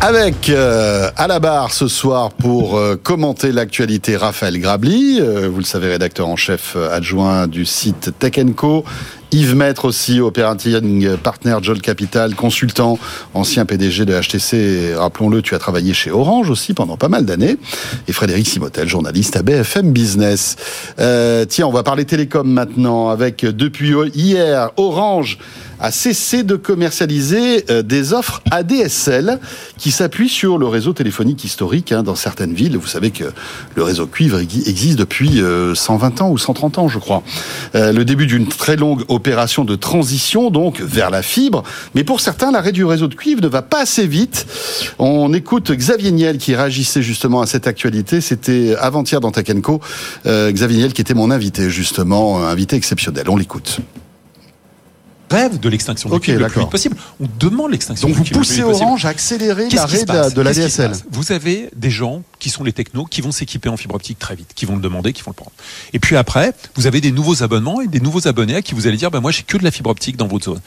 Avec euh, à la barre ce soir pour euh, commenter l'actualité Raphaël Grabli, euh, vous le savez rédacteur en chef adjoint du site Tech Co, Yves Maître aussi, operating partner Joel Capital, consultant, ancien PDG de HTC. Rappelons-le, tu as travaillé chez Orange aussi pendant pas mal d'années. Et Frédéric Simotel, journaliste à BFM Business. tiens, on va parler télécom maintenant avec depuis hier Orange a cessé de commercialiser euh, des offres ADSL qui s'appuient sur le réseau téléphonique historique hein, dans certaines villes. Vous savez que le réseau cuivre existe depuis 120 euh, ans ou 130 ans, je crois. Euh, le début d'une très longue opération de transition donc vers la fibre. Mais pour certains, l'arrêt du réseau de cuivre ne va pas assez vite. On écoute Xavier Niel qui réagissait justement à cette actualité. C'était avant-hier dans Takenco. Xavier Niel qui était mon invité justement, invité exceptionnel. On l'écoute rêve de l'extinction du cuivre le plus vite possible. On demande l'extinction du. Donc vous poussez Orange à accélérer l'arrêt de, de la DSL. Vous avez des gens qui sont les technos qui vont s'équiper en fibre optique très vite, qui vont le demander, qui vont le prendre. Et puis après, vous avez des nouveaux abonnements et des nouveaux abonnés à qui vous allez dire, ben moi j'ai que de la fibre optique dans votre zone.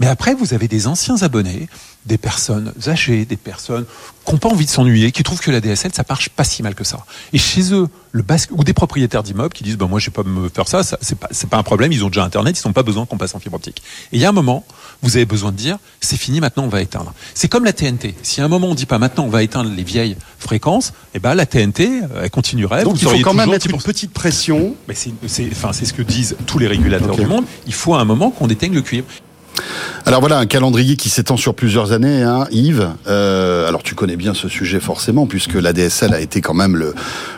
Mais après, vous avez des anciens abonnés, des personnes âgées, des personnes qui n'ont pas envie de s'ennuyer, qui trouvent que la DSL, ça marche pas si mal que ça. Et chez eux, le basque, ou des propriétaires d'immeubles qui disent, ben moi, je vais pas me faire ça, ça c'est pas, pas un problème, ils ont déjà Internet, ils n'ont pas besoin qu'on passe en fibre optique. Et il y a un moment, vous avez besoin de dire, c'est fini, maintenant on va éteindre. C'est comme la TNT. Si à un moment on dit pas maintenant on va éteindre les vieilles fréquences, eh ben la TNT, elle continuerait. Donc il faut quand même mettre une petite pression. Mais c'est, enfin, c'est ce que disent tous les régulateurs du monde. Il faut à un moment qu'on éteigne le cuivre. Alors voilà, un calendrier qui s'étend sur plusieurs années, hein, Yves. Euh, alors tu connais bien ce sujet forcément, puisque la DSL a été quand même le,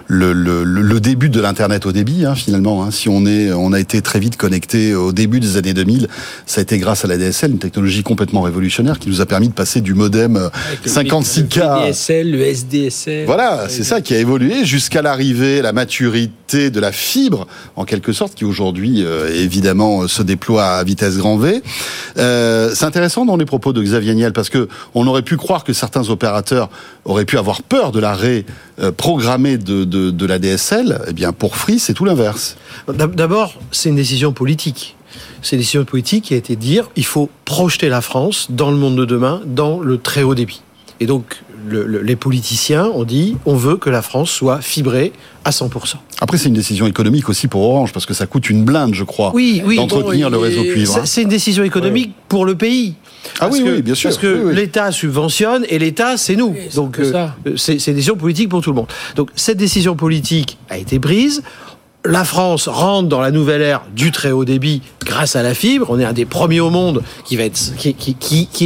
le, le, le début de l'Internet au débit, hein, finalement. Hein. Si on, est, on a été très vite connecté au début des années 2000, ça a été grâce à la DSL, une technologie complètement révolutionnaire qui nous a permis de passer du modem 56K... Euh, le DSL, le SDSL... Voilà, c'est ça qui a évolué jusqu'à l'arrivée, la maturité de la fibre, en quelque sorte, qui aujourd'hui, euh, évidemment, se déploie à vitesse grand V. Euh, euh, c'est intéressant dans les propos de Xavier Niel parce que on aurait pu croire que certains opérateurs auraient pu avoir peur de l'arrêt euh, programmé de, de, la DSL. Eh bien, pour Free, c'est tout l'inverse. D'abord, c'est une décision politique. C'est une décision politique qui a été de dire il faut projeter la France dans le monde de demain, dans le très haut débit. Et donc, les politiciens ont dit on veut que la France soit fibrée à 100%. Après, c'est une décision économique aussi pour Orange, parce que ça coûte une blinde, je crois, oui, oui, d'entretenir le réseau cuivre. Hein. C'est une décision économique pour le pays. Ah oui, oui, bien sûr. Parce que l'État subventionne et l'État, c'est nous. Donc, euh, c'est une décision politique pour tout le monde. Donc, cette décision politique a été prise la France rentre dans la nouvelle ère du très haut débit grâce à la fibre. On est un des premiers au monde qui va être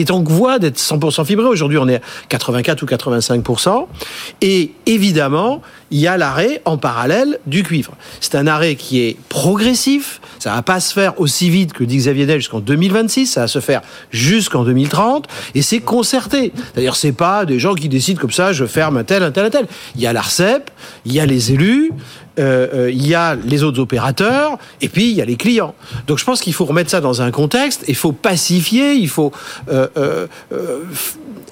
est en voie d'être 100% fibré. Aujourd'hui, on est à 84 ou 85%. Et évidemment, il y a l'arrêt en parallèle du cuivre. C'est un arrêt qui est progressif. Ça va pas se faire aussi vite que dit Xavier Del jusqu'en 2026. Ça va se faire jusqu'en 2030. Et c'est concerté. D'ailleurs, c'est pas des gens qui décident comme ça, je ferme un tel, un tel, un tel. Il y a l'ARCEP, il y a les élus, euh, euh, il y a les autres opérateurs, et puis il y a les clients. Donc je pense qu'il faut remettre ça dans un contexte, il faut pacifier, il faut euh,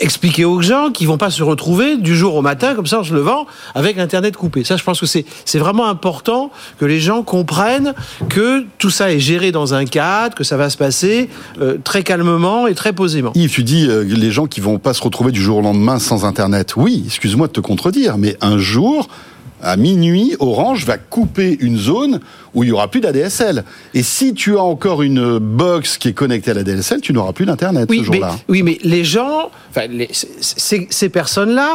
expliquer aux gens qu'ils vont pas se retrouver du jour au matin, comme ça en se levant, avec Internet coupé. Ça, je pense que c'est, vraiment important que les gens comprennent que tout ça est géré dans un cadre, que ça va se passer très calmement et très posément. Yves, tu dis les gens qui vont pas se retrouver du jour au lendemain sans Internet. Oui, excuse-moi de te contredire, mais un jour, à minuit, Orange va couper une zone où il y aura plus d'ADSL. Et si tu as encore une box qui est connectée à la DSL, tu n'auras plus d'internet oui, ce jour-là. Oui, mais les gens, enfin, ces, personnes-là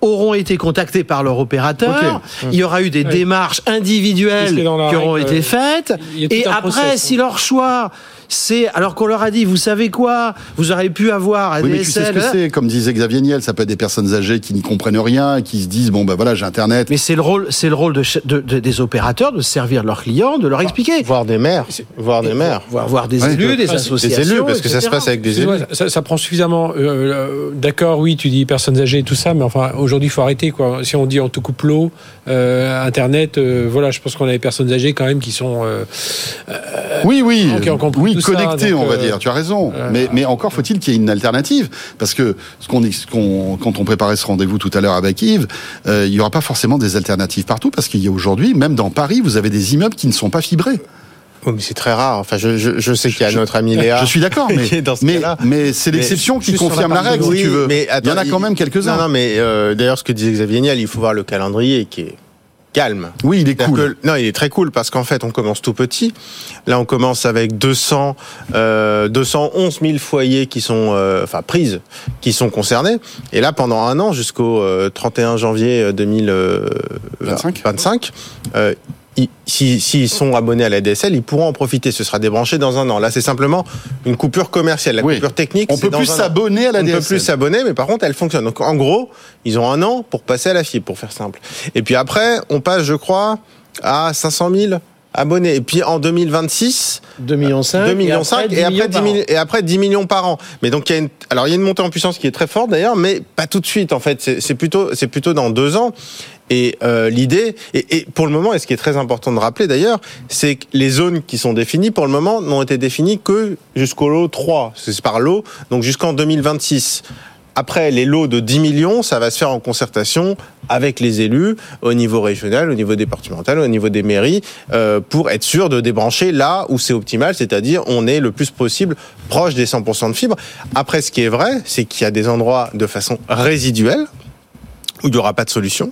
auront été contactés par leur opérateur. Il y aura eu des démarches individuelles qui auront été faites. Et après, si leur choix c'est alors qu'on leur a dit, vous savez quoi, vous auriez pu avoir un oui, mais tu sais ce que c'est, comme disait Xavier Niel, ça peut être des personnes âgées qui n'y comprennent rien, qui se disent bon ben voilà j'ai internet. Mais c'est le rôle, c'est le rôle de, des opérateurs de servir leurs clients, de leur expliquer. Voir des maires, voir des maires, voir, des élus, des associations, des élus, parce que ça se passe avec des élus. Ça, prend suffisamment. Euh, euh, d'accord, oui, tu dis personnes âgées et tout ça, mais enfin aujourd'hui il faut arrêter quoi. Si on dit on te coupe l'eau, euh, internet, voilà, je pense qu'on a des personnes âgées quand même qui sont. oui, oui, qui ont compris connecté, on va euh, dire. Tu as raison. mais, mais encore faut-il qu'il y ait une alternative, parce que ce qu'on, quand on préparait ce rendez-vous tout à l'heure avec Yves, euh, il n'y aura pas forcément des alternatives partout, parce qu'il y a aujourd'hui, même dans Paris, vous avez des immeubles qui ne sont pas fibrés. Oui, mais c'est très rare. Enfin, je, je, je sais qu'il y a notre ami Léa. Je suis d'accord, mais, qui est dans ce mais, cas-là. mais c'est Mais l'exception qui la confirme la règle, si Oui, tu veux. mais il y en a quand même quelques-uns. Non, non, mais euh, d'ailleurs, ce que disait Xavier Niel, il faut voir le calendrier qui est calme. Oui, il est cool. que- non, il est très cool parce qu'en fait, on commence tout petit. Là, on commence avec 200, euh, 211 000 foyers qui sont, euh, enfin, prises, qui sont concernés. Et là, pendant un an, jusqu'au euh, 31 janvier 2025, 25, euh, ils- si- s'ils sont abonnés à la DSL, ils pourront en profiter. Ce sera débranché dans un an. Là, c'est simplement une coupure commerciale. La Oui. coupure technique, On peut dans plus s'abonner à la On ne peut DSL. plus s'abonner, mais par contre, elle fonctionne. Donc, en gros, ils ont un an pour passer à la fibre, pour faire simple. Et puis après, on passe, je crois, à 500 000 abonnés. Et puis en 2026, 2 millions 5. 2 millions 5 et après 10 millions. et après 10 millions par an. Mais donc il y a une, alors il y a une montée en puissance qui est très forte d'ailleurs, mais pas tout de suite en fait. C'est c'est plutôt, c'est plutôt dans deux ans. Et euh, l'idée, et, et pour le moment, et ce qui est très important de rappeler d'ailleurs, c'est que les zones qui sont définies pour le moment n'ont été définies que jusqu'au lot 3, c'est par lot, donc jusqu'en 2026. Après, les lots de 10 millions, ça va se faire en concertation avec les élus au niveau régional, au niveau départemental, au niveau des mairies, euh, pour être sûr de débrancher là où c'est optimal, c'est-à-dire on est le plus possible proche des 100% de fibres. Après, ce qui est vrai, c'est qu'il y a des endroits de façon résiduelle où il n'y aura pas de solution.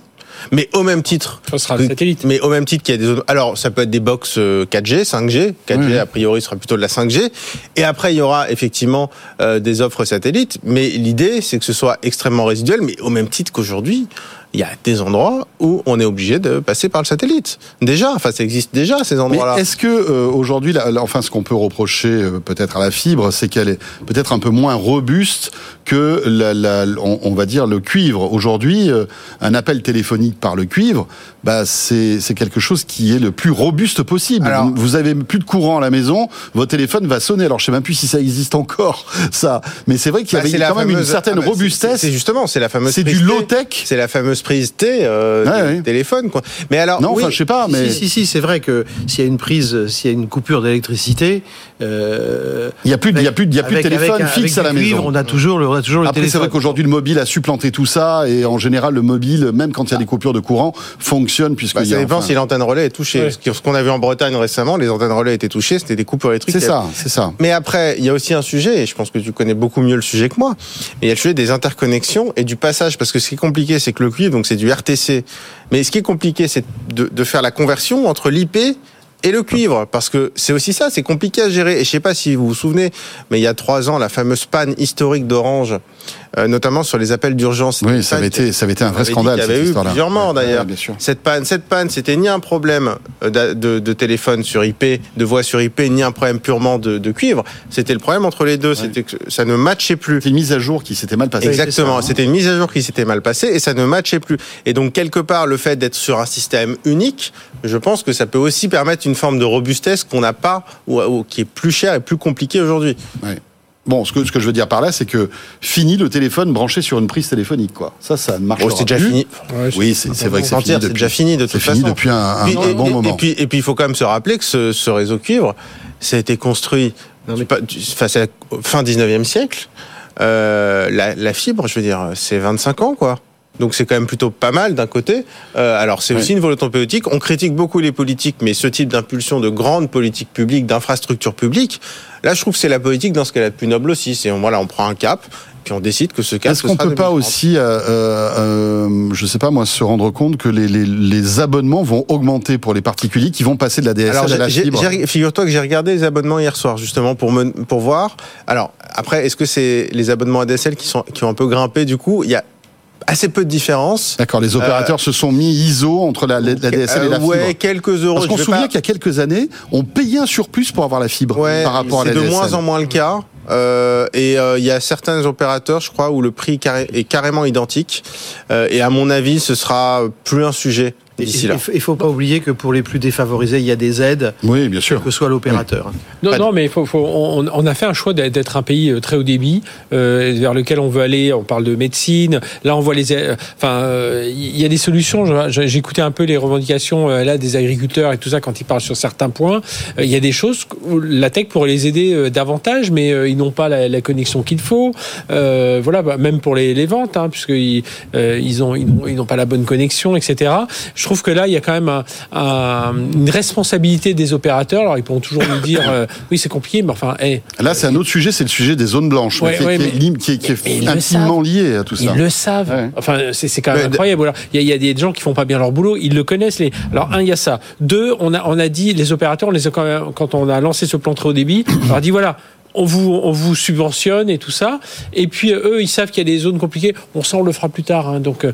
Mais au même titre, Ça sera le satellite. mais au même titre qu'il y a des zones. Alors, ça peut être des box euh, 4G, 5G. 4G, Oui. a priori, sera plutôt de la 5G. Et après, il y aura effectivement euh, des offres satellites. Mais l'idée, c'est que ce soit extrêmement résiduel, mais au même titre qu'aujourd'hui. Il y a des endroits où on est obligé de passer par le satellite. Déjà, enfin, ça existe déjà ces Mais endroits-là. est-ce que euh, aujourd'hui, enfin, ce qu'on peut reprocher euh, peut-être à la fibre, c'est qu'elle est peut-être un peu moins robuste que la, la- on, on va dire le cuivre. Aujourd'hui, euh, un appel téléphonique par le cuivre, bah c'est quelque chose qui est le plus robuste possible. Alors- vous, vous avez plus de courant à la maison, votre téléphone va sonner. Alors je sais même plus si ça existe encore, ça. Mais c'est vrai qu'il y Bah, avait quand même une certaine ah bah, robustesse. C'est justement, c'est la fameuse. C'est du low tech. C'est la fameuse prise T euh, Ouais, téléphone, quoi. Mais alors, Non, oui, enfin je sais pas, mais Si, si, si, c'est vrai que s'il y a une prise, s'il y a une coupure d'électricité, euh, il y a plus, de- il y a plus, de- il y a plus de avec- téléphone avec fixe avec à la maison. On a toujours le, on a toujours le Après, c'est vrai qu'aujourd'hui, le mobile a supplanté tout ça, et en général, le mobile, même quand il y a des coupures de courant, fonctionne puisque Bah, il y ça a, dépend enfin, si l'antenne relais est touchée. Ouais. Ce qu'on a vu en Bretagne récemment, les antennes relais étaient touchées, c'était des coupures électriques. C'est ça, c'est ça. Mais après, il y a aussi un sujet, et je pense que tu connais beaucoup mieux le sujet que moi, mais il y a le sujet des interconnexions et du passage, parce que ce qui est compliqué, c'est que le cuivre, donc c'est du RTC, mais ce qui est compliqué, c'est de, de faire la conversion entre l'IP et le cuivre, parce que c'est aussi ça, c'est compliqué à gérer. Et je sais pas si vous vous souvenez, mais il y a trois ans, la fameuse panne historique d'Orange, euh, notamment sur les appels d'urgence. Oui, ça avait été, ça avait été un vrai avait scandale. qu'il y cette avait eu plusieurs morts d'ailleurs. ouais. Cette panne, cette panne, c'était ni un problème euh, de, de- de téléphone sur IP, de voix sur IP, ni un problème purement de, de cuivre. C'était le problème entre les deux. C'était que ça ne matchait plus. C'est une mise à jour qui s'était mal passée. Exactement. C'était une mise à jour qui s'était mal passée et ça ne matchait plus. Et donc quelque part, le fait d'être sur un système unique, je pense que ça peut aussi permettre une forme de robustesse qu'on n'a pas ou, ou qui est plus cher et plus compliqué aujourd'hui. Ouais. Bon, ce que, ce que je veux dire par là, c'est que fini le téléphone branché sur une prise téléphonique, quoi. Ça, ça ne marche Bon, c'est déjà plus. fini. Ouais, Oui, c'est vrai que c'est fini c'est déjà fini de toute fini façon. depuis un, un- Puis- un et, bon et- moment. Et puis, et puis, il faut quand même se rappeler que ce, ce réseau cuivre, ça a été construit pas- du- enfin, la fin 19e siècle. Euh, la, la fibre, je veux dire, c'est 25 ans, quoi. Donc c'est quand même plutôt pas mal d'un côté. Euh, alors c'est aussi une volonté politique. On critique beaucoup les politiques, mais ce type d'impulsion de grandes politiques publiques, d'infrastructures publiques, là je trouve que c'est la politique dans ce qu'elle a de plus noble aussi. C'est voilà, on prend un cap, puis on décide que ce cap. Est-ce ce qu'on sera peut pas 2030. aussi, euh, euh, euh, je sais pas moi, se rendre compte que les, les, les abonnements vont augmenter pour les particuliers qui vont passer de la DSL Alors, à la fibre? figure-toi que j'ai regardé les abonnements hier soir, justement, pour, me, pour voir. Alors, après, est-ce que c'est les abonnements ADSL qui, sont, qui ont un peu grimpé Du coup, il y a assez peu de différence. D'accord, les opérateurs se sont mis ISO entre la, la DSL et la Euh, fibre. Ouais, quelques euros. Parce qu'on se souvient pas- qu'il y a quelques années, on payait un surplus pour avoir la fibre Ouais, par rapport à la c'est de DSL. moins en moins le cas. Euh, et euh, il y a certains opérateurs, je crois, où le prix est carrément identique. Euh, et à mon avis, ce sera plus un sujet d'ici Il ne faut pas oublier que pour les plus défavorisés, il y a des aides, Oui, bien sûr. que soit l'opérateur. Non, non, mais il faut, faut- on, on a fait un choix d'être- un pays euh, très haut débit euh, vers lequel on veut aller. On parle de médecine. Là, on voit les. euh, Enfin, euh, il y a des solutions. J'écoutais un peu les revendications euh, là des agriculteurs et tout ça quand ils parlent sur certains points. Il y a des choses où la tech pourrait les aider davantage, mais ils n'ont pas la, la connexion qu'il faut. Euh, voilà, bah, même pour les, les ventes, hein, puisqu'ils euh, ils ont ils n'ont ils n'ont pas la bonne connexion, etc. Je trouve que là, il y a quand même un, un, une responsabilité des opérateurs. Alors, ils pourront toujours nous dire, euh, oui, c'est compliqué, mais enfin, hey, Là, c'est un autre sujet, c'est le sujet des zones blanches, Ouais, qui, ouais, qui est, mais- qui est- qui est intimement savent. lié à tout ça. Ils le savent. Ouais. Enfin, c'est quand même Mais incroyable. Alors, il y, a- il y a des gens qui font pas bien leur boulot. Ils le connaissent. Les... Alors, un, il y a ça. Deux, on a, on a dit, les opérateurs, on les a quand, même, quand on a lancé ce plan très haut débit, on leur a dit voilà. On vous, on vous subventionne et tout ça. Et puis, euh, eux, ils savent qu'il y a des zones compliquées. On sent, on le fera plus tard. hein. Donc, euh,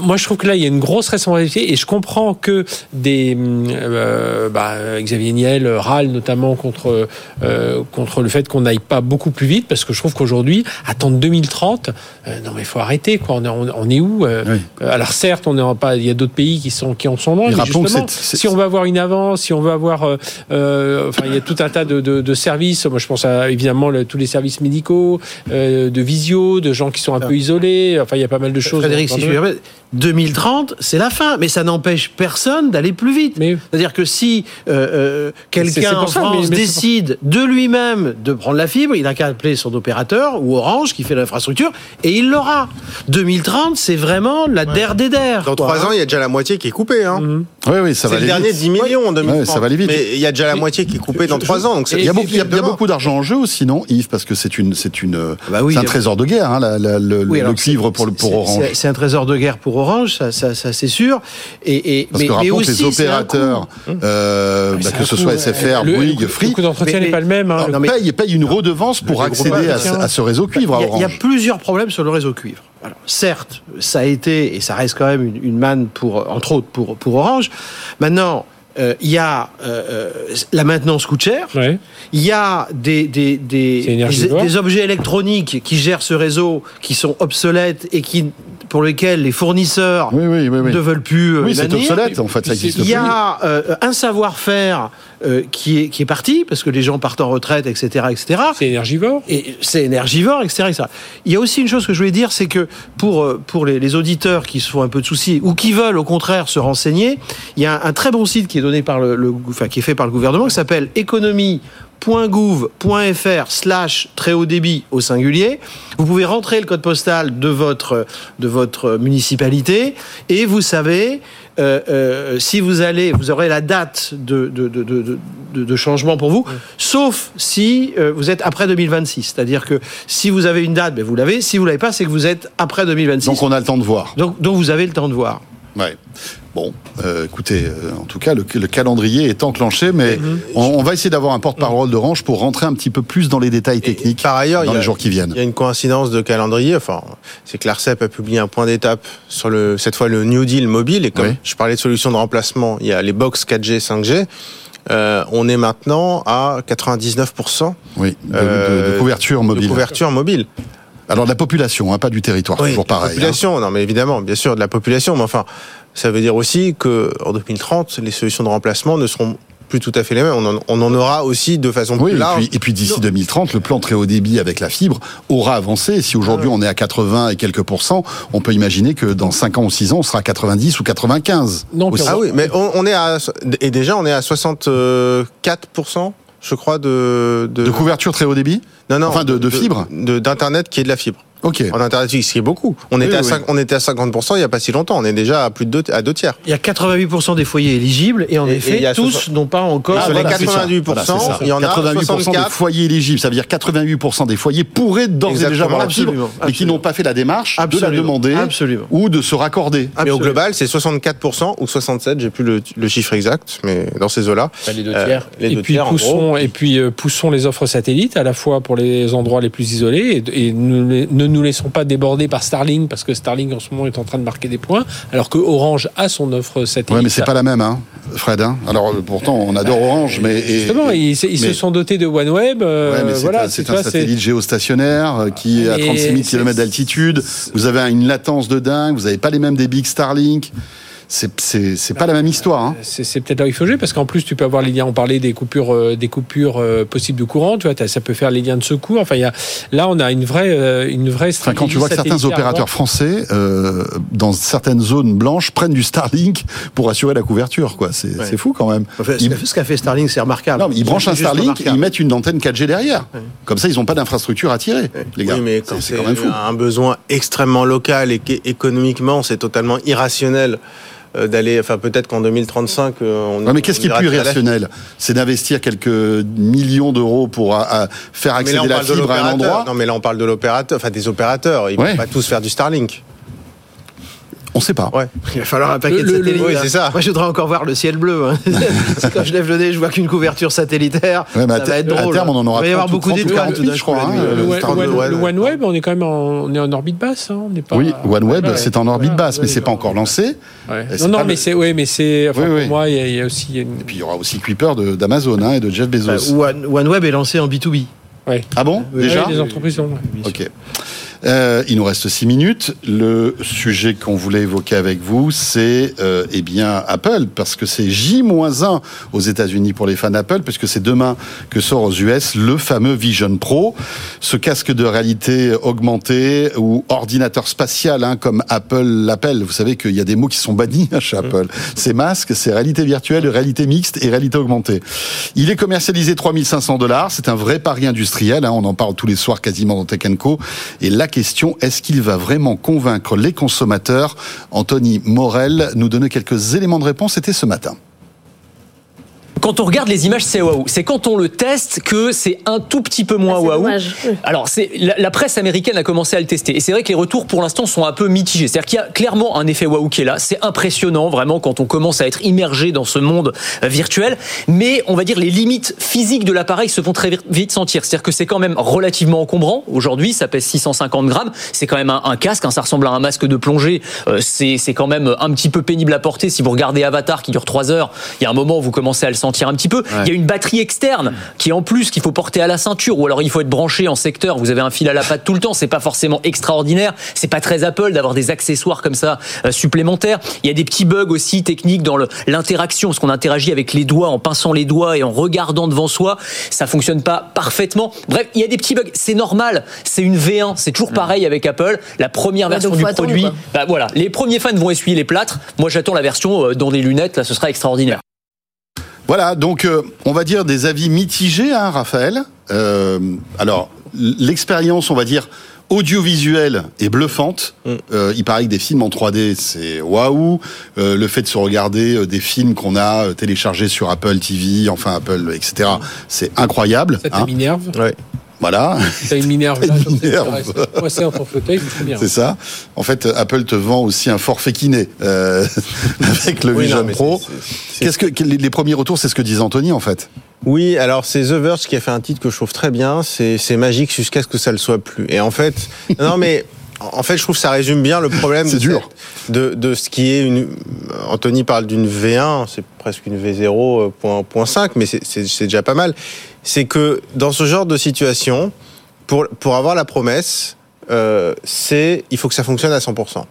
moi, je trouve que là, il y a une grosse responsabilité. Et je comprends que des. euh, bah, Xavier Niel râle notamment contre, euh, contre le fait qu'on n'aille pas beaucoup plus vite. Parce que je trouve qu'aujourd'hui, attendre 2030, euh, non, mais il faut arrêter. Quoi. On, est, on, est où Oui. Alors certes, on est en pas. Il y a d'autres pays qui sont qui en sont loin. Mais justement, si on veut avoir une avance, si on veut avoir, enfin, il y a tout un tas de, de, de services. Moi, je pense à évidemment le- tous les services médicaux, euh, de visio, de gens qui sont un peu isolés. Enfin, il y a pas mal de choses. Frédéric, dans- si je permettre, 2030, c'est la fin, mais ça n'empêche personne d'aller plus vite. Mais- C'est-à-dire que si euh, euh, quelqu'un en ça, mais- France mais c'est décide de lui-même de prendre la fibre, il n'a qu'à appeler son opérateur ou Orange qui fait l'infrastructure et il l'aura. 2030, c'est vraiment la der des der. Dans trois hein. ans, il y a déjà la moitié qui est coupée. Hein. Mhm. Oui, oui, ça va C'est le dernier vite. 10 millions en 2030. Ouais, ça va aller vite. Mais il y a déjà la moitié qui est coupée dans trois ans. Donc Il y a, beaucoup, d'argent en jeu aussi, non, Yves Parce que c'est une, c'est une, Bah oui, c'est un a- trésor de guerre, hein, la- la- le, Oui, le alors, cuivre pour, Orange. c'est- C'est un trésor de guerre pour Orange, ça, ça, ça, c'est sûr. Et, et Parce mais, que mais aussi, les opérateurs, euh, bah, C'est que ce soit euh, SFR, le- Bouygues, le- Free, Le coût d'entretien Mais- n'est pas le même. hein. Le- non, payent une redevance pour accéder à, ce réseau cuivre à Il y, a, il y a Orange. plusieurs problèmes sur le réseau cuivre. Alors, certes, ça a été et ça reste quand même une, une manne pour, entre autres, pour, pour Orange. Maintenant, euh, il y a euh, euh, la maintenance coûte cher. Ouais. Il y a des, des, des, objets électroniques qui gèrent ce réseau, qui sont obsolètes et qui, pour lesquels les fournisseurs Oui, oui, oui. oui. ne veulent plus euh, Oui, c'est obsolète, en fait, ça existe Il y a euh, un savoir-faire euh, qui, est, qui est parti, parce que les gens partent en retraite, etc. etc. C'est énergivore. Et c'est énergivore, etc., etc. Il y a aussi une chose que je voulais dire, c'est que pour, euh, pour les, les auditeurs qui se font un peu de soucis ou qui veulent au contraire se renseigner, il y a un, un très bon site qui est donné par le, le- enfin, qui est fait par le gouvernement qui s'appelle économie.gouv.fr slash très haut débit au singulier. Vous pouvez rentrer le code postal de votre, de votre municipalité et vous savez euh, euh, si vous allez, vous aurez la date de, de, de, de, changement pour vous, sauf si euh, vous êtes après 2026. C'est-à-dire que si vous avez une date, ben vous l'avez. Si vous l'avez pas, c'est que vous êtes après 2026. Donc on a le temps de voir. donc, donc vous avez le temps de voir. Ouais. Bon, euh, écoutez, euh, en tout cas, le, le calendrier est enclenché, mais on, on va essayer d'avoir un porte-parole d'Orange pour rentrer un petit peu plus dans les détails techniques Par ailleurs, dans il y a- les jours qui viennent. Il y a une coïncidence de calendrier. Enfin, c'est que l'ARCEP a publié un point d'étape sur le, cette fois le New Deal mobile. Et comme Oui. je parlais de solutions de remplacement, il y a les box 4G, 5G. Euh, on est maintenant à 99% Oui, de, de- de couverture de mobile. couverture mobile. Alors de la population, hein, pas du territoire, Oui, toujours la pareil. hein. population, non mais évidemment, bien sûr, de la population, mais enfin, ça veut dire aussi que en 2030, les solutions de remplacement ne seront plus tout à fait les mêmes. On en, on en aura aussi de façon Oui, plus et large. puis, et puis d'ici 2030, le plan très haut débit avec la fibre aura avancé. Si aujourd'hui on est à 80 et quelques pourcents, on peut imaginer que dans 5 ans ou 6 ans, on sera à 90 ou 95. Non, puis aussi. Ah oui, mais on, on est à et déjà on est à 64% je crois de de, De couverture très haut débit? Non non enfin, de- de fibre? de d'internet qui est de la fibre. Ok. En internet fixe, ce qui est beaucoup. On était Oui, à oui. 5 on était à 50 il y a pas si longtemps, on est déjà à plus de deux, à deux tiers. Il y a 88% des foyers éligibles et en Et- et effet, il y a tous n'ont pas encore. Et sur les voilà, ça. 88%, Voilà, c'est ça. il y en a 88% des 64. foyers éligibles. Ça veut dire 88% des foyers pourraient d'ores et déjà avoir la fibre, absolument, mais qui n'ont pas fait la démarche de Absolument, la demander absolument. ou de se raccorder. Mais au global, c'est 64% ou 67, j'ai plus le, le chiffre exact, mais dans ces eaux-là. les deux Euh, les et deux puis tiers, poussons et puis euh, poussons les offres satellites à la fois pour les endroits les plus isolés et, et ne, les- ne nous laissons pas déborder par Starlink parce que Starlink en ce moment est en train de marquer des points alors que Orange a son offre satellite. Ouais, mais c'est pas la même, hein, Fred. hein. Alors euh, pourtant, on adore Orange, mais Justement, et- ils, se- ils mais- se sont dotés de OneWeb. euh, Ouais, voilà, un, c'est un satellite géostationnaire euh, qui est à Mais 36 000 c'est- km d'altitude. Vous avez une latence de dingue. Vous n'avez pas les mêmes débits que Starlink. C'est c'est c'est pas la même histoire. Hein. C'est c'est peut-être là où il faut jouer parce qu'en plus tu peux avoir les liens. On parlait des coupures, euh, des coupures euh, possibles de courant. Tu vois, ça peut faire les liens de secours. Enfin, il y a là on a une vraie, euh, une vraie Enfin, stratégie. quand tu vois que certains opérateurs français, euh, dans certaines zones blanches, prennent du Starlink pour assurer la couverture, quoi. C'est c'est fou quand même. Enfin, ce Ils- qu'a fait- ce qu'a fait Starlink, c'est remarquable. Non, mais ils branchent un Starlink, remarquable. ils mettent une antenne 4G derrière. Comme ça, ils n'ont pas d'infrastructure à tirer, les gars. Oui, mais quand C'est- c'est c'est quand même fou. un besoin extrêmement local et qu'économiquement c'est totalement irrationnel d'aller, enfin peut-être qu'en 2035, euh, on. Ouais, mais qu'est-ce qui est plus irrationnel C'est d'investir quelques millions d'euros pour euh, euh, faire là, accéder on la fibre à un endroit? Non, mais là, on parle de l'opérateur, enfin des opérateurs. Ils Ouais. vont pas tous faire du Starlink. On sait pas. Ouais. Il va falloir un paquet Le- de le- satellites. oui, là. c'est ça. Moi, je voudrais encore voir le ciel bleu. hein. Quand je lève le nez, je vois qu'une couverture satellitaire. Ouais, mais à ça va être à drôle. terme, on en aura Il va y avoir 30 ou beaucoup 30 ou d'étoiles. 48, tout d'un je crois, hein. Le. OneWeb, on est quand même en, on est en orbite basse. Hein, on n'est pas, Oui, OneWeb, Ouais, c'est en orbite basse, mais c'est pas encore lancé. Non, mais c'est, ouais, mais c'est, Oui, pour oui. moi, il y, a- aussi. Et puis il y aura aussi Kuiper d'Amazon hein, et de Jeff Bezos. Bah, One- OneWeb est lancé en B2B. Ouais. ah bon Oui, Déjà Ouais, les entreprises, ont, ouais. Ok. Euh, il nous reste six minutes. Le sujet qu'on voulait évoquer avec vous, c'est euh, eh bien Apple, parce que c'est J-1 aux États-Unis pour les fans d'Apple, puisque c'est demain que sort aux US le fameux Vision Pro, ce casque de réalité augmentée ou ordinateur spatial, hein, comme Apple l'appelle. Vous savez qu'il y a des mots qui sont bannis chez Apple. C'est masque, c'est réalité virtuelle, réalité mixte et réalité augmentée. Il est commercialisé 3500 dollars. C'est un vrai pari industriel. hein, on en parle tous les soirs quasiment dans Tech Co. Et question, est-ce qu'il va vraiment convaincre les consommateurs? Anthony Morel nous donnait quelques éléments de réponse. C'était ce matin. Quand on regarde les images, c'est waouh. C'est quand on le teste que c'est un tout petit peu moins Ah, waouh. Alors, c'est la, la presse américaine a commencé à le tester. Et c'est vrai que les retours pour l'instant sont un peu mitigés. C'est-à-dire qu'il y a clairement un effet waouh qui est là. C'est impressionnant vraiment quand on commence à être immergé dans ce monde euh, virtuel. Mais on va dire les limites physiques de l'appareil se font très vite- sentir. C'est-à-dire que c'est quand même relativement encombrant. Aujourd'hui, ça pèse 650 grammes. C'est quand même un, un casque. hein, ça ressemble à un masque de plongée. Euh, c'est c'est quand même un petit peu pénible à porter. Si vous regardez Avatar qui dure 3 heures, il y a un moment où vous commencez à le sentir un petit peu. Il y a une batterie externe qui est en plus qu'il faut porter à la ceinture ou alors il faut être branché en secteur. Vous avez un fil à la patte tout le temps. C'est pas forcément extraordinaire. C'est pas très Apple d'avoir des accessoires comme ça euh, supplémentaires. Il y a des petits bugs aussi techniques dans l'interaction parce qu'on interagit avec les doigts en pinçant les doigts et en regardant devant soi. Ça fonctionne pas parfaitement. Bref, il y a des petits bugs. C'est normal. C'est une V1. C'est toujours pareil avec Apple. La première Ouais, version du produit. Bah voilà, les premiers fans vont essuyer les plâtres. Moi, j'attends la version euh, dans des lunettes. Là, ce sera extraordinaire. Voilà, donc euh, on va dire des avis mitigés, hein, Raphaël. Euh, alors, l'expérience, on va dire, audiovisuelle est bluffante. Euh, il paraît que des films en 3D, c'est waouh. Le fait de se regarder euh, des films qu'on a téléchargés sur Apple TV, enfin Apple, etc., c'est incroyable. Ça, hein. Minerve. Ouais. Voilà. Minerve. intéresse. Moi, c'est ton fauteuil, c'est très bien. C'est ça. En fait, Apple te vend aussi un forfait kiné euh, avec le Oui, non, Vision Pro. Qu'est-ce que les les premiers retours, c'est ce que disait Anthony en fait? Oui, alors c'est The Verge qui a fait un titre que je trouve très bien. C'est magique jusqu'à ce que ça le soit plus. Et en fait, non mais en fait, je trouve que ça résume bien le problème. De dur. De, de ce qui est une. Anthony parle d'une V1, c'est presque une V0 euh, point, point 5, mais c'est déjà pas mal. C'est que dans ce genre de situation, pour pour avoir la promesse, euh, c'est il faut que ça fonctionne à 100%.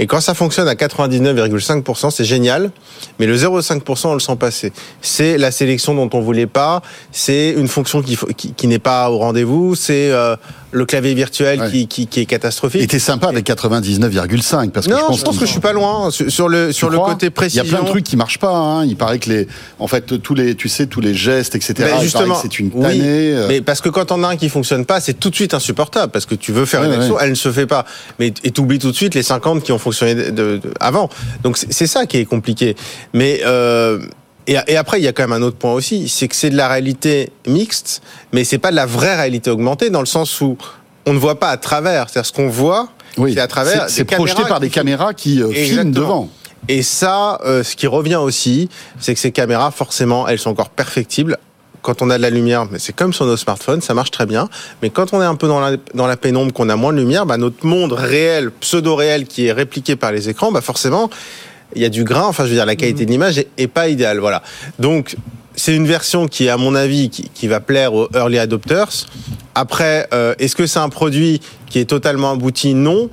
Et quand ça fonctionne à 99,5%, c'est génial. Mais le 0,5%, on le sent passer. C'est la sélection dont on voulait pas. C'est une fonction qui, faut- qui, qui n'est pas au rendez-vous. C'est euh, le clavier virtuel Ouais. qui, qui, qui est catastrophique. Et t'es sympa avec 99,5 parce que non, je pense, je pense qu'il- que je suis pas loin sur, sur le sur le côté Il y précision. a plein de trucs qui marchent pas. Hein. Il paraît que les, en fait, tous les, tu sais, tous les gestes, etc. Ben, justement, que c'est une tannée. euh. Mais parce que quand on a un qui fonctionne pas, c'est tout de suite insupportable parce que tu veux faire Ouais, une action, ouais. elle ne se fait pas. Mais et t'oublies tout de suite les 50 qui ont fonctionné de- de- de- avant. Donc c'est ça qui est compliqué. Mais euh, et, et après il y a quand même un autre point aussi, c'est que c'est de la réalité mixte, mais c'est pas de la vraie réalité augmentée dans le sens où on ne voit pas à travers. C'est-à-dire ce qu'on voit, Oui. c'est à travers. C'est- projeté par des caméras qui euh, filment devant. Et ça, euh, ce qui revient aussi, c'est que ces caméras, forcément, elles sont encore perfectibles. Quand on a de la lumière, mais c'est comme sur nos smartphones, ça marche très bien. Mais quand on est un peu dans la, dans la pénombre, qu'on a moins de lumière, bah, notre monde réel, pseudo-réel, qui est répliqué par les écrans, bah, forcément, il y a du grain. Enfin, je veux dire, la qualité de l'image est, est pas idéale. Voilà. Donc, c'est une version qui, à mon avis, qui, qui va plaire aux early adopters. Après, euh, est-ce que c'est un produit qui est totalement abouti? Non.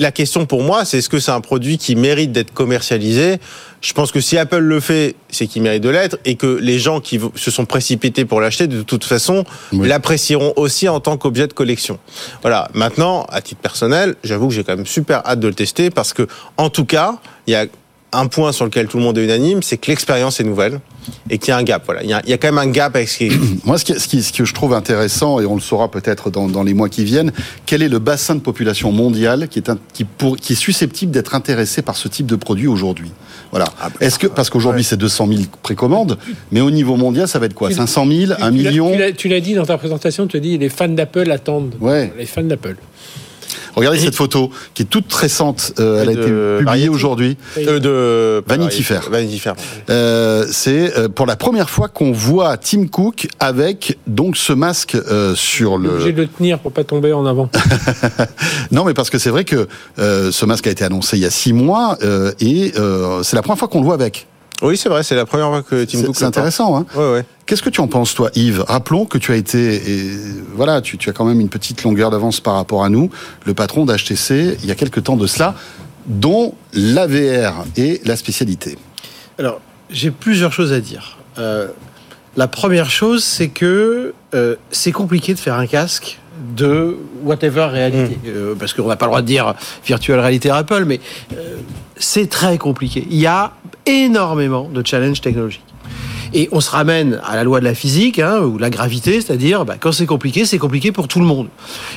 La question pour moi, c'est est-ce que c'est un produit qui mérite d'être commercialisé? Je pense que si Apple le fait, c'est qu'il mérite de l'être et que les gens qui se sont précipités pour l'acheter, de toute façon, Oui. l'apprécieront aussi en tant qu'objet de collection. Voilà. Maintenant, à titre personnel, j'avoue que j'ai quand même super hâte de le tester parce que, en tout cas, il y a un point sur lequel tout le monde est unanime, c'est que l'expérience est nouvelle et qu'il y a un gap. Voilà, il y a, il y a quand même un gap avec ce qui. Moi, ce, qui, ce, qui, ce que je trouve intéressant, et on le saura peut-être dans, dans, les mois qui viennent, quel est le bassin de population mondial qui est, un, qui, pour, qui est susceptible d'être intéressé par ce type de produit aujourd'hui? Voilà. Ah bah, Est-ce que parce qu'aujourd'hui ouais. c'est 200 000 précommandes, mais au niveau mondial, ça va être quoi? 500 000, 1 Tu l'as- million? tu l'as- Tu l'as dit dans ta présentation, tu as dit les fans d'Apple attendent. Ouais. Les fans d'Apple. Regardez cette photo qui est toute récente. euh, elle a été publiée aujourd'hui. Euh, de Vanity Fair. Vanity Fair. Euh, c'est euh, pour la première fois qu'on voit Tim Cook avec donc ce masque euh, sur Obligé le. de le tenir pour pas tomber en avant. Non, mais parce que c'est vrai que euh, ce masque a été annoncé il y a six mois euh, et euh, c'est la première fois qu'on le voit avec. Oui, c'est vrai, c'est la première fois que Tim Cook. c'est intéressant. Hein Ouais, ouais. Qu'est-ce que tu en penses, toi, Yves? Rappelons que tu as été, et voilà, tu, tu as quand même une petite longueur d'avance par rapport à nous, le patron d'HTC, il y a quelque temps de cela, dont l'AVR est la spécialité. Alors, j'ai plusieurs choses à dire. Euh, la première chose, c'est que euh, c'est compliqué de faire un casque de whatever réalité. Euh, parce qu'on n'a pas le droit de dire virtual réalité Apple, mais euh, c'est très compliqué. Il y a énormément de challenges technologiques. Et on se ramène à la loi de la physique, hein, ou la gravité, c'est-à-dire bah, quand c'est compliqué, c'est compliqué pour tout le monde.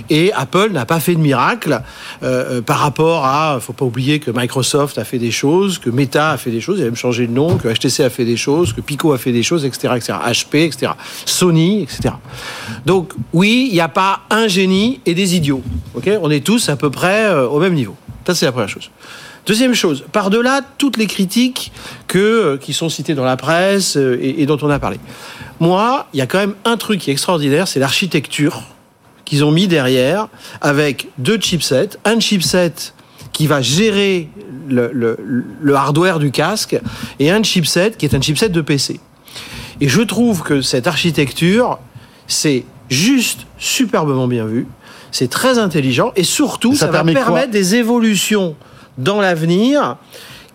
Et Apple n'a pas fait de miracle euh, euh, par rapport à, faut pas oublier que Microsoft a fait des choses, que Meta a fait des choses, il a même changé de nom, que HTC a fait des choses, que Pico a fait des choses, etc., etc., HP, etc., Sony, etc. Donc oui, il n'y a pas un génie et des idiots. Ok, on est tous à peu près euh, au même niveau. Ça c'est la première chose. Deuxième chose, par-delà toutes les critiques que, euh, qui sont citées dans la presse euh, et, et dont on a parlé, moi, il y a quand même un truc qui est extraordinaire, c'est l'architecture qu'ils ont mis derrière avec deux chipsets, un chipset qui va gérer le, le- le hardware du casque et un chipset qui est un chipset de PC. Et je trouve que cette architecture, c'est juste superbement bien vu, c'est très intelligent et surtout Ça ça, va permettre des évolutions dans l'avenir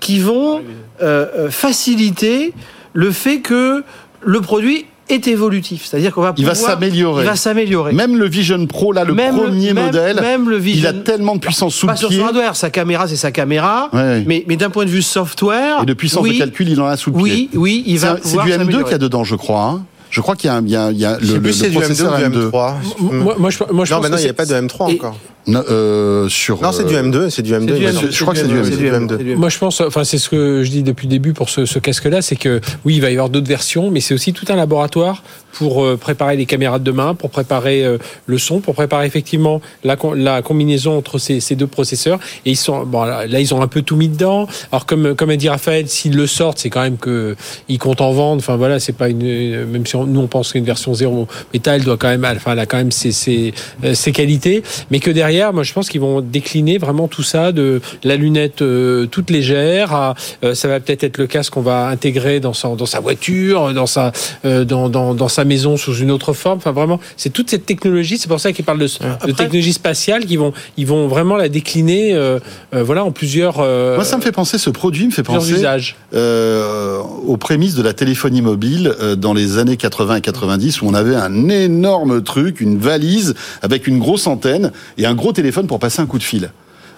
qui vont euh, euh, faciliter le fait que le produit est évolutif, c'est-à-dire qu'on va Il va pouvoir- s'améliorer. Il va s'améliorer. Même le Vision Pro, là, le Même le- premier même- modèle, même le il a tellement de puissance sous pas le sur pied. son hardware, sa caméra c'est sa caméra, Ouais, ouais. mais, mais d'un point de vue software, Et de puissance oui, de calcul, il en a sous le pied. oui, oui, il va C'est pouvoir du M2 s'améliorer. qu'il y a dedans, je crois. hein. Je crois qu'il y a, un- il y a, il y a Je sais le, plus le, le du M2 processeur ou du M2. M3. Moi, moi, je, moi, je non, pense mais non, que il n'y a pas de M3 et- encore. Non, euh, sur, Non, c'est du euh, M2, c'est du M2. C'est du il me M2, semble. je crois que c'est du C'est du M2. M2. Moi, je pense, enfin, c'est ce que je dis depuis le début pour ce, ce casque-là, c'est que oui, il va y avoir d'autres versions, mais c'est aussi tout un laboratoire pour euh, préparer les caméras de demain, pour préparer euh, le son, pour préparer effectivement la, la combinaison entre ces, ces deux processeurs. Et ils sont, bon, là, là, ils ont un peu tout mis dedans. Alors, comme, comme a dit Raphaël, s'ils le sortent, c'est quand même que ils comptent en vendre. Enfin, voilà, c'est pas une, même si on- nous on pense qu'une version zéro méta, elle doit quand même, enfin, elle a quand même ses, ses, ses qualités, mais que derrière, moi, je pense qu'ils vont décliner vraiment tout ça de la lunette euh, toute légère. à, euh, ça va peut-être être le casque qu'on va intégrer dans sa, dans sa voiture, dans sa, euh, dans, dans, dans sa maison sous une autre forme. Enfin, vraiment, c'est toute cette technologie. C'est pour ça qu'ils parlent de, technologie spatiale, qui vont, ils vont vraiment la décliner, euh, euh, voilà, en plusieurs, euh, Moi, ça me fait penser, ce produit me fait penser usages. euh, aux prémices de la téléphonie mobile euh, dans les années 80 et 90 où on avait un énorme truc, une valise avec une grosse antenne et un gros téléphone pour passer un coup de fil.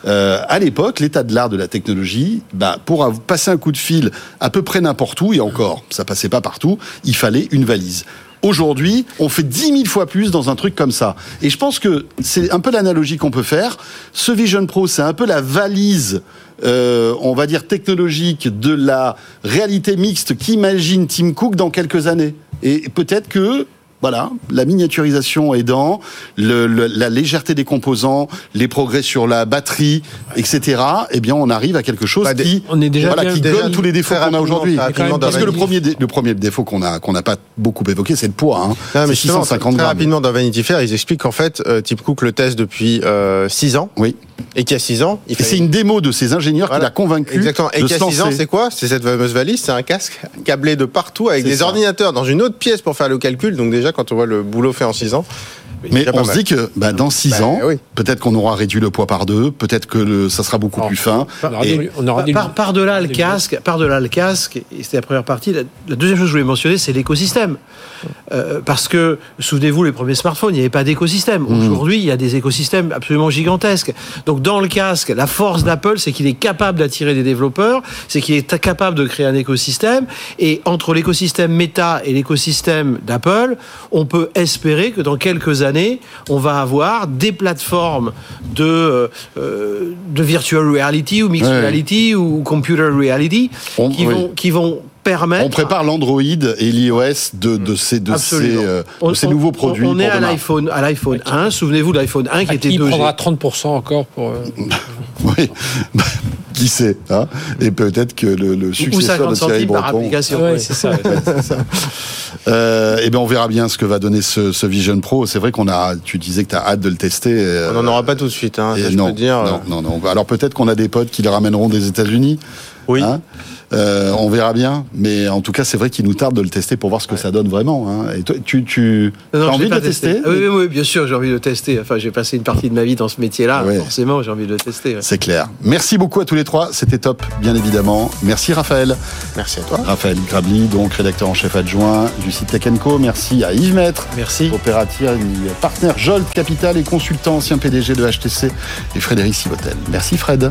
Euh, à l'époque, l'état de l'art de la technologie, bah, pour passer un coup de fil à peu près n'importe où, et encore, ça passait pas partout, il fallait une valise. Aujourd'hui, on fait dix mille fois plus dans un truc comme ça. Et je pense que c'est un peu l'analogie qu'on peut faire. Ce Vision Pro, c'est un peu la valise, euh, on va dire technologique, de la réalité mixte qu'imagine Tim Cook dans quelques années. Et peut-être que voilà, la miniaturisation aidant, le, le- la légèreté des composants, les progrès sur la batterie, etc. Eh bien, on arrive à quelque chose Bah, qui, On est déjà voilà, bien- qui déjà donne tous les défauts très qu'on a aujourd'hui. très Parce que le premier, dé- le premier défaut qu'on a qu'on n'a pas beaucoup évoqué, c'est le poids. Hein. Non, C'est mais justement, 650 très grammes. rapidement dans Vanity Fair, ils expliquent qu'en fait, euh, Tim Cook le teste depuis 6 ans, Oui. et qu'il y a 6 ans, il fait c'est une démo de ces ingénieurs qui Voilà. l'a convaincu Exactement. Et de qu'il y se a 6 ans, c'est quoi? C'est cette fameuse valise, c'est un casque câblé de partout avec des ça. ordinateurs dans une autre pièce pour faire le calcul. Donc déjà, quand on voit le boulot fait en 6 ans, Mais on se dit que bah, dans six Bah, ans, oui. peut-être qu'on aura réduit le poids par deux, peut-être que le, ça sera beaucoup plus fin. Et- on aura Par, des- par, par delà le casque, par delà le casque, et c'était la première partie. La, la deuxième chose que je voulais mentionner, c'est l'écosystème. Euh, parce que souvenez-vous, les premiers smartphones, il n'y avait pas d'écosystème. Aujourd'hui, il y a des écosystèmes absolument gigantesques. Donc, dans le casque, la force d'Apple, c'est qu'il est capable d'attirer des développeurs, c'est qu'il est capable de créer un écosystème. Et entre l'écosystème Meta et l'écosystème d'Apple, on peut espérer que dans quelques années, on va avoir des plateformes de, euh, euh, de virtual reality ou mixed Ouais. reality ou computer reality On- qui, oui. vont, qui vont permettre. On prépare l'Android et l'iOS de, de ces, de ces, euh, de On- ces on- nouveaux produits. On, est pour à l'iPhone, à l'iPhone 1. Souvenez-vous de l'iPhone 1 qui à était qui 2G. prendra 30% encore pour. euh, Oui. Qui sait hein Et peut-être que le, le ou successeur 50 de Thierry Breton. application. ouais, oui. c'est ça. Euh, eh ben on verra bien ce que va donner ce, ce Vision Pro. C'est vrai qu'on a. Tu disais que tu as hâte de le tester. euh, On n'en aura pas tout de suite, hein, et ça, je non, peux dire. non, non, non. Alors peut-être qu'on a des potes qui les ramèneront des États-Unis. Oui. Hein Euh, on verra bien, mais en tout cas, c'est vrai qu'il nous tarde de le tester pour voir ce que ça donne vraiment. Hein. Et toi, tu, tu Non, non, as envie de le tester Ah oui, oui, oui, bien sûr, j'ai envie de le tester. Enfin, j'ai passé une partie de ma vie dans ce métier-là. Ouais. Forcément, j'ai envie de le tester. ouais. C'est clair. Merci beaucoup à tous les trois. C'était top, bien évidemment. Merci Raphaël. Merci à toi. Raphaël Grabli, donc rédacteur en chef adjoint du site Tech Co. Merci à Yves Maître, Merci. opérateur partenaire Jolt Capital et consultant ancien PDG de HTC et Frédéric Sivotel. Merci Fred.